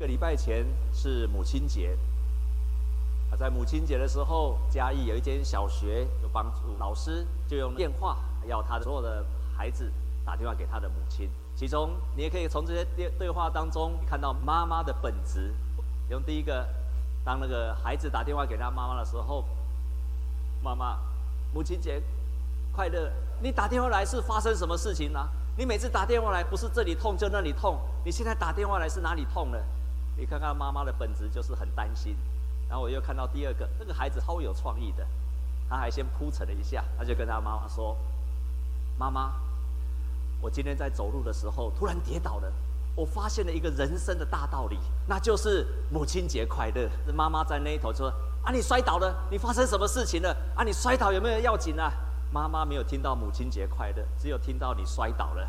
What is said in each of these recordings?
一个礼拜前是母亲节，啊，在母亲节的时候，嘉义有一间小学有帮助老师就用电话要他的所有的孩子打电话给他的母亲。其中你也可以从这些电对话当中看到妈妈的本质。用第一个，当那个孩子打电话给他妈妈的时候，妈妈，母亲节快乐！你打电话来是发生什么事情呢？你每次打电话来不是这里痛就那里痛，你现在打电话来是哪里痛了？你看看妈妈的本质就是很担心，然后我又看到第二个，那个孩子超有创意的，他还先铺陈了一下，他就跟他妈妈说：“妈妈，我今天在走路的时候突然跌倒了，我发现了一个人生的大道理，那就是母亲节快乐。”妈妈在那一头说：“啊，你摔倒了，你发生什么事情了？啊，你摔倒有没有要紧啊？”妈妈没有听到母亲节快乐，只有听到你摔倒了。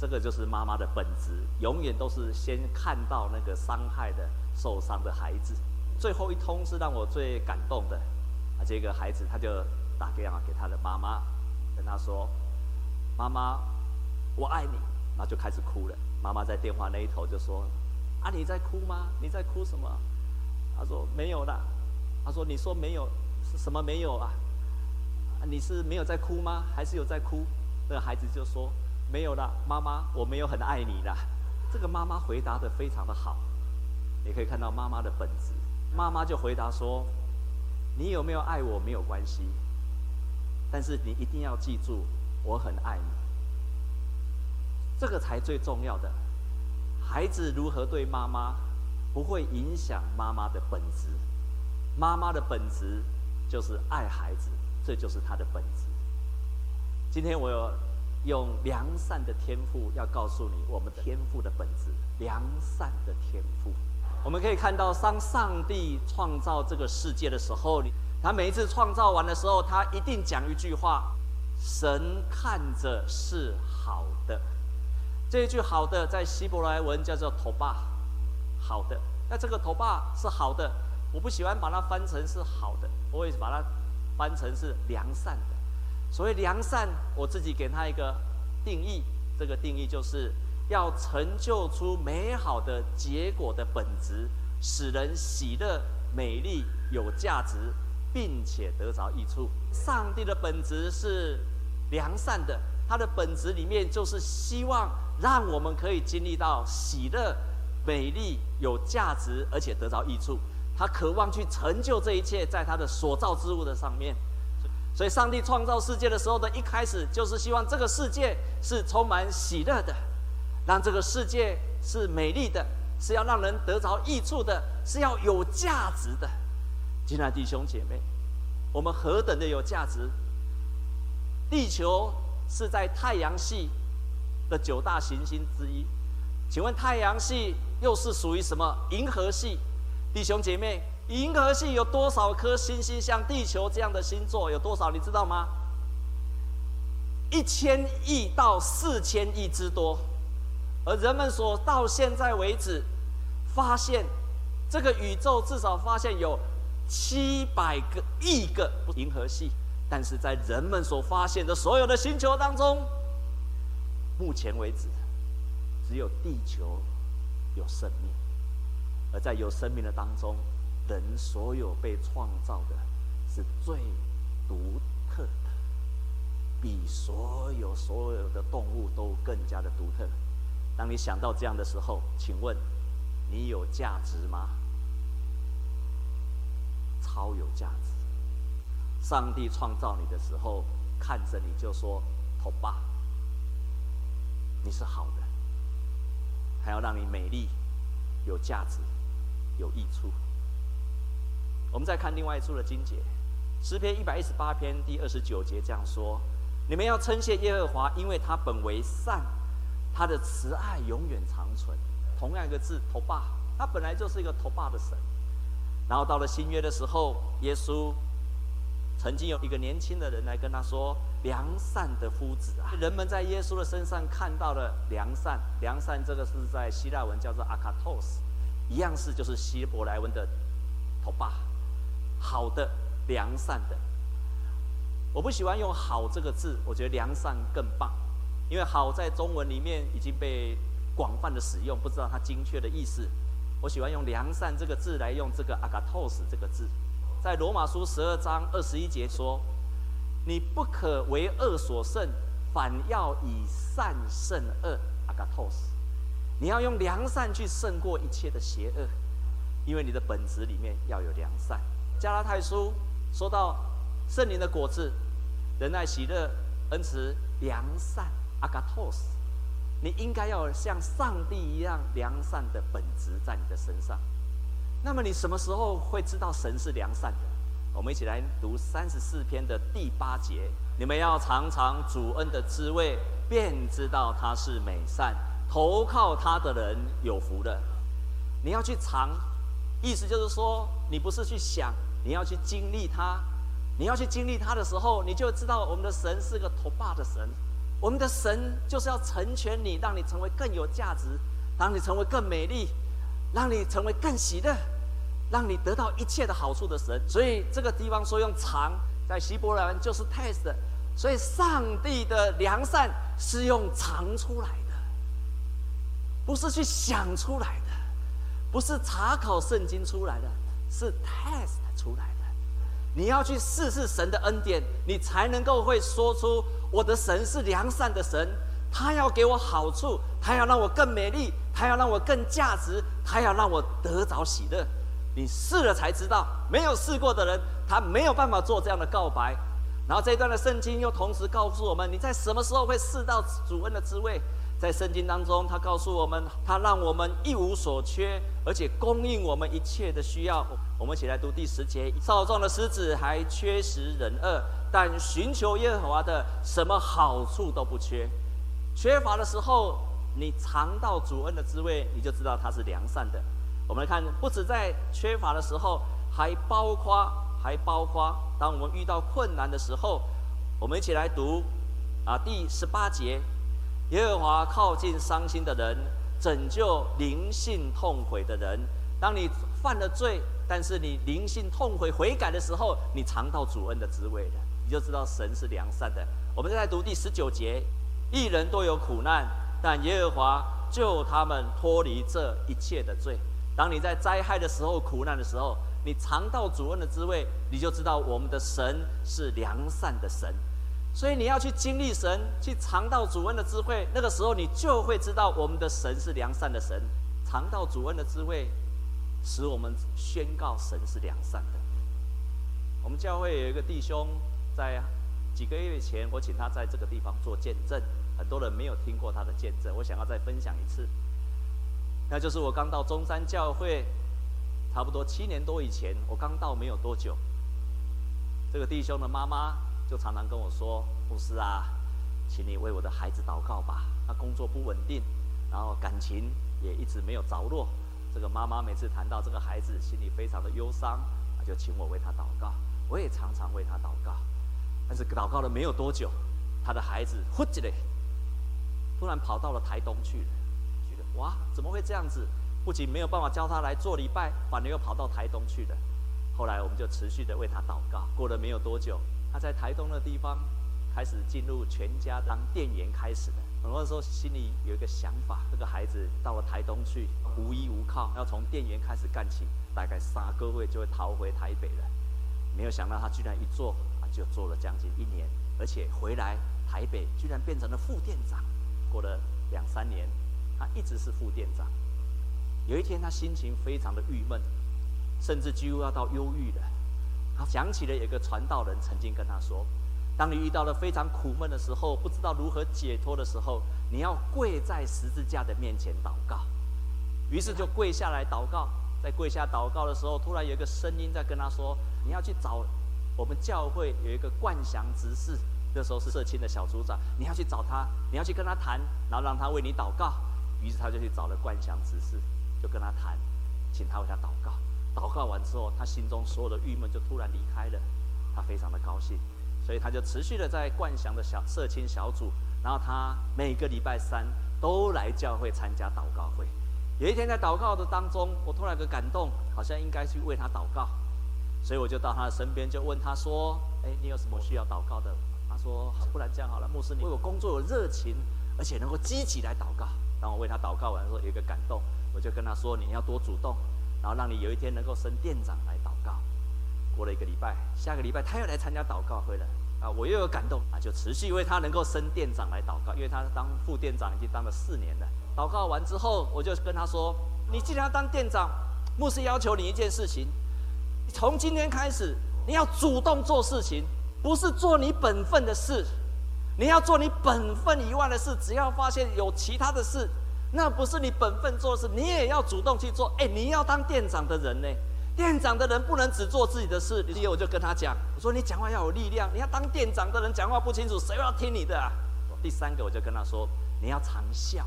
这个就是妈妈的本质，永远都是先看到那个伤害的、受伤的孩子。最后一通是让我最感动的，啊，这个孩子他就打电话给他的妈妈，跟他说：“妈妈，我爱你。”然后就开始哭了。妈妈在电话那一头就说：“啊，你在哭吗？你在哭什么？”他说：“没有啦。”他说：“你说没有是什么没有啊？你是没有在哭吗？还是有在哭？”那个孩子就说。没有了，妈妈，我没有很爱你啦。这个妈妈回答得非常的好，你可以看到妈妈的本质。妈妈就回答说：“你有没有爱我没有关系，但是你一定要记住，我很爱你。这个才最重要的。孩子如何对妈妈，不会影响妈妈的本质。妈妈的本质就是爱孩子，这就是她的本质。今天我有。用良善的天赋要告诉你，我们天赋的本质，良善的天赋。我们可以看到，当上帝创造这个世界的时候，他每一次创造完的时候，他一定讲一句话：“神看着是好的。”这一句“好的”在希伯来文叫做“头巴”，好的。那这个“头巴”是好的，我不喜欢把它翻成是好的，我会把它翻成是良善的。所谓良善，我自己给他一个定义，这个定义就是要成就出美好的结果的本质，使人喜乐、美丽、有价值，并且得着益处。上帝的本质是良善的，他的本质里面就是希望让我们可以经历到喜乐、美丽、有价值，而且得着益处。他渴望去成就这一切，在他的所造之物的上面。所以，上帝创造世界的时候的一开始，就是希望这个世界是充满喜乐的，让这个世界是美丽的，是要让人得着益处的，是要有价值的。亲爱的弟兄姐妹，我们何等的有价值！地球是在太阳系的九大行星之一，请问太阳系又是属于什么？银河系，弟兄姐妹。银河系有多少颗星星？像地球这样的星座有多少？你知道吗？一千亿到四千亿之多。而人们所到现在为止发现，这个宇宙至少发现有七百个亿个银河系，但是在人们所发现的所有的星球当中，目前为止只有地球有生命，而在有生命的当中。人所有被创造的是最独特的，比所有所有的动物都更加的独特。当你想到这样的时候，请问你有价值吗？超有价值！上帝创造你的时候，看着你就说：“头爸，你是好的，还要让你美丽、有价值、有益处。”我们再看另外一处的经节，诗篇一百一十八篇第二十九节这样说：“你们要称谢耶和华，因为他本为善，他的慈爱永远长存。”同样一个字，头爸，他本来就是一个头爸的神。然后到了新约的时候，耶稣曾经有一个年轻的人来跟他说：“良善的夫子啊！”人们在耶稣的身上看到了良善，良善这个是在希腊文叫做阿卡托斯，一样是就是希伯来文的头爸。好的，良善的。我不喜欢用“好”这个字，我觉得“良善”更棒，因为“好”在中文里面已经被广泛的使用，不知道它精确的意思。我喜欢用良善这个字来用这个 agathos 这个字，在罗马书十二章二十一节说：“你不可为恶所胜，反要以善胜恶。” agathos，你要用良善去胜过一切的邪恶，因为你的本质里面要有良善。加拉太书说到圣灵的果子，仁爱、喜乐、恩慈、良善 agathos。你应该要像上帝一样良善的本质在你的身上。那么你什么时候会知道神是良善的？我们一起来读三十四篇的第八节：你们要尝尝主恩的滋味，便知道他是美善。投靠他的人有福了。你要去尝，意思就是说，你不是去想，你要去经历他。你要去经历他的时候，你就知道我们的神是个头霸的神。我们的神就是要成全你，让你成为更有价值，让你成为更美丽，让你成为更喜乐，让你得到一切的好处的神。所以这个地方说用尝，在希伯来文就是 test。所以上帝的良善是用尝出来的，不是去想出来的，不是查考圣经出来的，是 test 出来的。你要去试试神的恩典，你才能够会说出我的神是良善的神，他要给我好处，他要让我更美丽，他要让我更价值，他要让我得着喜乐。你试了才知道，没有试过的人，他没有办法做这样的告白。然后这一段的圣经又同时告诉我们，你在什么时候会试到主恩的滋味？在圣经当中，他告诉我们，他让我们一无所缺，而且供应我们一切的需要。我们一起来读第十节：少壮的狮子还缺食忍饿，但寻求耶和华的，什么好处都不缺。缺乏的时候，你尝到主恩的滋味，你就知道他是良善的。我们来看，不止在缺乏的时候，还包括还包括当我们遇到困难的时候，我们一起来读啊，第十八节。耶和华靠近伤心的人，拯救灵性痛悔的人。当你犯了罪，但是你灵性痛悔悔改的时候，你尝到主恩的滋味了，你就知道神是良善的。我们再来读第十九节：一人都有苦难，但耶和华救他们脱离这一切的罪。当你在灾害的时候、苦难的时候，你尝到主恩的滋味，你就知道我们的神是良善的神。所以你要去经历神，去尝到主恩的滋味，那个时候你就会知道我们的神是良善的神。尝到主恩的滋味，使我们宣告神是良善的。我们教会有一个弟兄，在几个月前，我请他在这个地方做见证，很多人没有听过他的见证，我想要再分享一次。那就是我刚到中山教会，差不多七年多以前，我刚到没有多久，这个弟兄的妈妈。就常常跟我说：“牧师啊，请你为我的孩子祷告吧。他工作不稳定，然后感情也一直没有着落。这个妈妈每次谈到这个孩子，心里非常的忧伤，就请我为他祷告。我也常常为他祷告。但是祷告了没有多久，他的孩子忽然突然跑到了台东去了。觉得哇，怎么会这样子？不仅没有办法教他来做礼拜，反而又跑到台东去了。后来我们就持续的为他祷告。过了没有多久。”他在台东的地方开始进入全家当店员开始的。很多时候心里有一个想法：这个孩子到了台东去，无依无靠，要从店员开始干起，大概三个月就会逃回台北了。没有想到他居然一做啊，就做了将近一年，而且回来台北居然变成了副店长。过了两三年，他一直是副店长。有一天他心情非常的郁闷，甚至几乎要到忧郁了。想起了有个传道人曾经跟他说：“当你遇到了非常苦闷的时候，不知道如何解脱的时候，你要跪在十字架的面前祷告。”于是就跪下来祷告。在跪下祷告的时候，突然有一个声音在跟他说：“你要去找我们教会有一个冠祥执事，那时候是社青的小组长，你要去找他，你要去跟他谈，然后让他为你祷告。”于是他就去找了冠祥执事，就跟他谈，请他为他祷告。祷告完之后，他心中所有的郁闷就突然离开了，他非常的高兴，所以他就持续的在冠祥的小社青小组，然后他每个礼拜三都来教会参加祷告会。有一天在祷告的当中，我突然有个感动，好像应该去为他祷告，所以我就到他的身边，就问他说：“哎，你有什么需要祷告的？”他说：“不然这样好了，牧师，你为我工作有热情，而且能够积极来祷告。当我为他祷告完的时候，有一个感动，我就跟他说：“你要多主动，然后让你有一天能够升店长来祷告。”过了一个礼拜，下个礼拜他又来参加祷告会了啊！我又有感动啊，就持续为他能够升店长来祷告，因为他当副店长已经当了四年了。祷告完之后，我就跟他说：“你既然要当店长，牧师要求你一件事情，从今天开始，你要主动做事情，不是做你本分的事。你要做你本分以外的事。只要发现有其他的事，那不是你本分做事，你也要主动去做。哎，你要当店长的人呢？店长的人不能只做自己的事。所以我就跟他讲，我说你讲话要有力量。你要当店长的人讲话不清楚，谁要听你的啊？第三个，我就跟他说，你要常笑。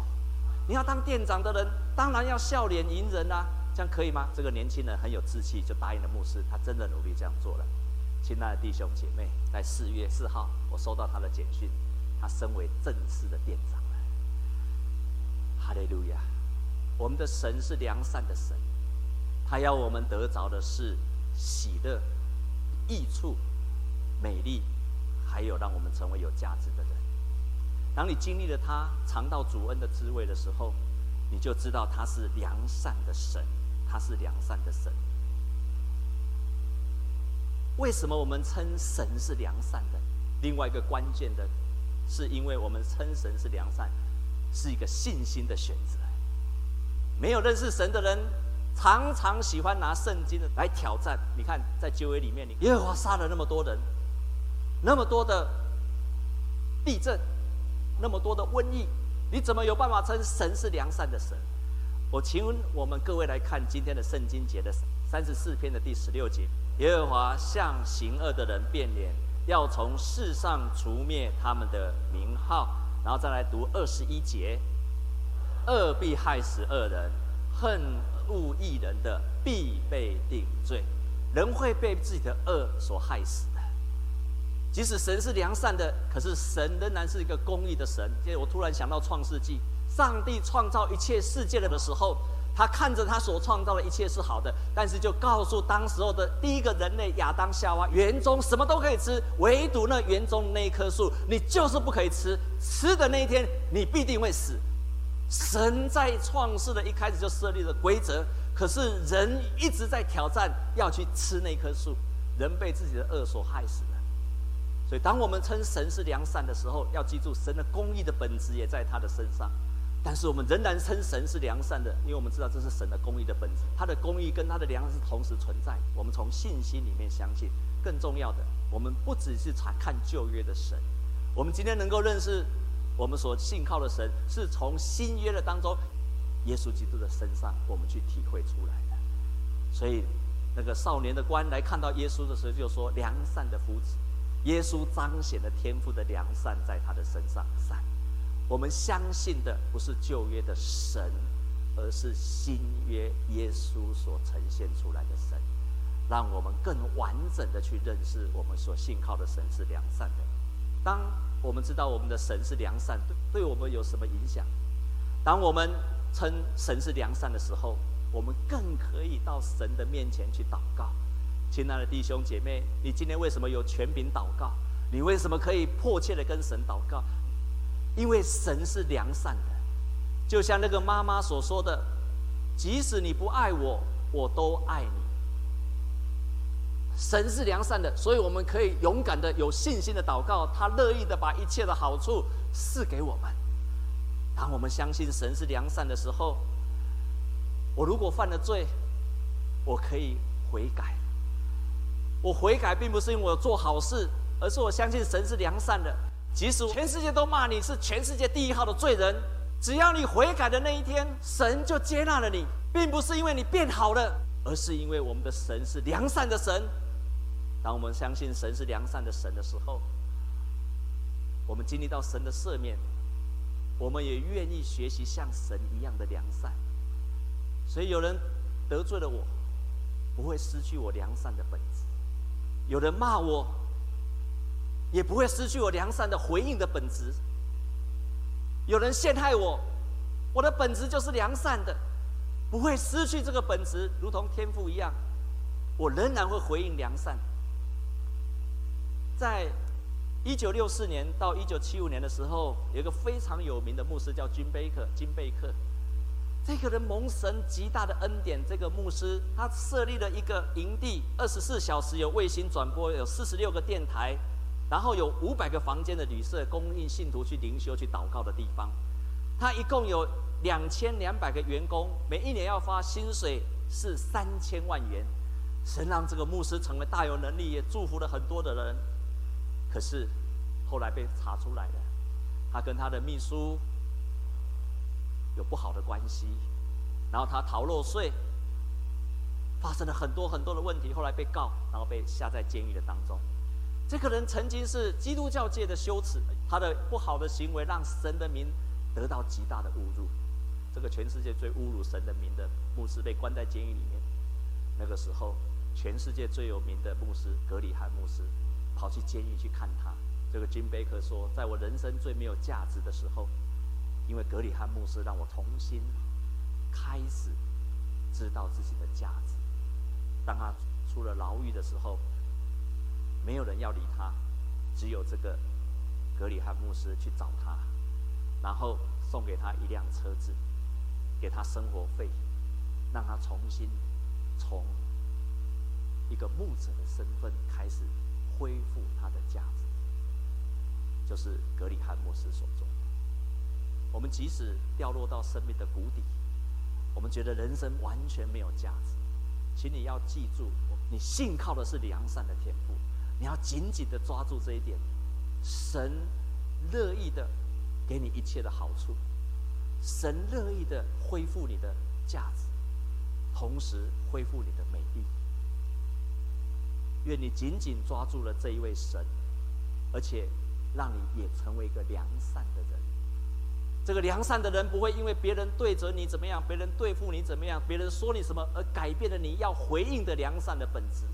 你要当店长的人，当然要笑脸迎人啊，这样可以吗？这个年轻人很有志气，就答应了牧师，他真的努力这样做了。亲爱的弟兄姐妹，在四月四号，我收到他的简讯，他升为正式的店长。哈利路亚！我们的神是良善的神，他要我们得着的是喜乐、益处、美丽，还有让我们成为有价值的人。当你经历了他尝到主恩的滋味的时候，你就知道他是良善的神，他是良善的神。为什么我们称神是良善的？另外一个关键的，是因为我们称神是良善，是一个信心的选择。没有认识神的人，常常喜欢拿圣经来挑战。你看，在旧约里面，耶和华杀了那么多人，那么多的地震。那么多的瘟疫，你怎么有办法称神是良善的神？我请问我们各位来看今天的圣经节的三十四篇的第十六节：耶和华向行恶的人变脸，要从世上除灭他们的名号。然后再来读二十一节：恶必害死恶人，恨恶一人的必被定罪。人会被自己的恶所害死的。即使神是良善的，可是神仍然是一个公义的神。因为我突然想到创世纪，上帝创造一切世界了的时候，他看着他所创造的一切是好的，但是就告诉当时候的第一个人类亚当夏娃，园中什么都可以吃，唯独那园中那一棵树，你就是不可以吃，吃的那一天你必定会死。神在创世的一开始就设立了规则，可是人一直在挑战要去吃那棵树，人被自己的恶所害死了。所以，当我们称神是良善的时候，要记住神的公义的本质也在他的身上。但是，我们仍然称神是良善的，因为我们知道这是神的公义的本质。他的公义跟他的良善是同时存在。我们从信心里面相信。更重要的，我们不只是查看旧约的神，我们今天能够认识我们所信靠的神，是从新约的当中，耶稣基督的身上，我们去体会出来的。所以，那个少年的官来看到耶稣的时候，就说：“良善的夫子。”耶稣彰显了天父的良善在他的身上。善，我们相信的不是旧约的神，而是新约耶稣所呈现出来的神，让我们更完整的去认识我们所信靠的神是良善的。当我们知道我们的神是良善，对对我们有什么影响？当我们称神是良善的时候，我们更可以到神的面前去祷告。亲爱的弟兄姐妹，你今天为什么有权柄祷告？你为什么可以迫切的跟神祷告？因为神是良善的，就像那个妈妈所说的：“即使你不爱我，我都爱你。”神是良善的，所以我们可以勇敢的、有信心的祷告。他乐意的把一切的好处赐给我们。当我们相信神是良善的时候，我如果犯了罪，我可以悔改。我悔改，并不是因为我做好事，而是我相信神是良善的。即使全世界都骂你是全世界第一号的罪人，只要你悔改的那一天，神就接纳了你，并不是因为你变好了，而是因为我们的神是良善的神。当我们相信神是良善的神的时候，我们经历到神的赦免，我们也愿意学习像神一样的良善。所以有人得罪了我，不会失去我良善的本质。有人骂我，也不会失去我良善的回应的本质。有人陷害我，我的本质就是良善的，不会失去这个本质，如同天赋一样，我仍然会回应良善。在一九六四年到一九七五年的时候，有一个非常有名的牧师叫金贝克，金贝克。这个人蒙神极大的恩典，这个牧师他设立了一个营地，二十四小时有卫星转播，有四十六个电台，然后有五百个房间的旅社，供应信徒去灵修、去祷告的地方。他一共有两千两百个员工，每一年要发薪水是三千万元。神让这个牧师成为大有能力，也祝福了很多的人。可是后来被查出来了，他跟他的秘书。有不好的关系，然后他逃漏税，发生了很多很多的问题，后来被告，然后被下在监狱的当中。这个人曾经是基督教界的羞耻，他的不好的行为让神的名得到极大的侮辱。这个全世界最侮辱神的名的牧师被关在监狱里面。那个时候，全世界最有名的牧师格里汉牧师跑去监狱去看他。这个金贝克说，在我人生最没有价值的时候。因为格里汉牧师让我重新开始知道自己的价值。当他出了牢狱的时候，没有人要理他，只有这个格里汉牧师去找他，然后送给他一辆车子，给他生活费，让他重新从一个牧者的身份开始恢复他的价值，就是格里汉牧师所做。我们即使掉落到生命的谷底，我们觉得人生完全没有价值，请你要记住，你信靠的是良善的天赋，你要紧紧的抓住这一点。神乐意的给你一切的好处，神乐意的恢复你的价值，同时恢复你的美丽。愿你紧紧抓住了这一位神，而且让你也成为一个良善的人。这个良善的人不会因为别人对着你怎么样，别人对付你怎么样，别人说你什么而改变了你要回应的良善的本质。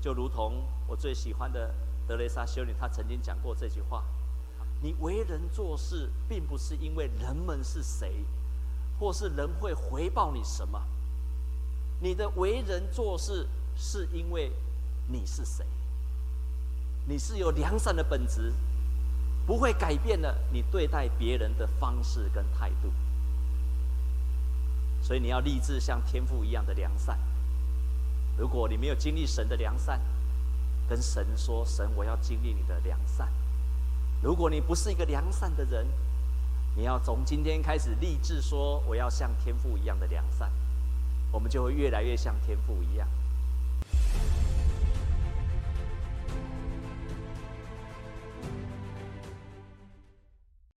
就如同我最喜欢的德雷莎修女，她曾经讲过这句话：你为人做事，并不是因为人们是谁，或是人会回报你什么，你的为人做事是因为你是谁，你是有良善的本质。不会改变了你对待别人的方式跟态度，所以你要立志像天父一样的良善。如果你没有经历神的良善，跟神说：“神，我要经历你的良善。”如果你不是一个良善的人，你要从今天开始立志说：“我要像天父一样的良善。”我们就会越来越像天父一样。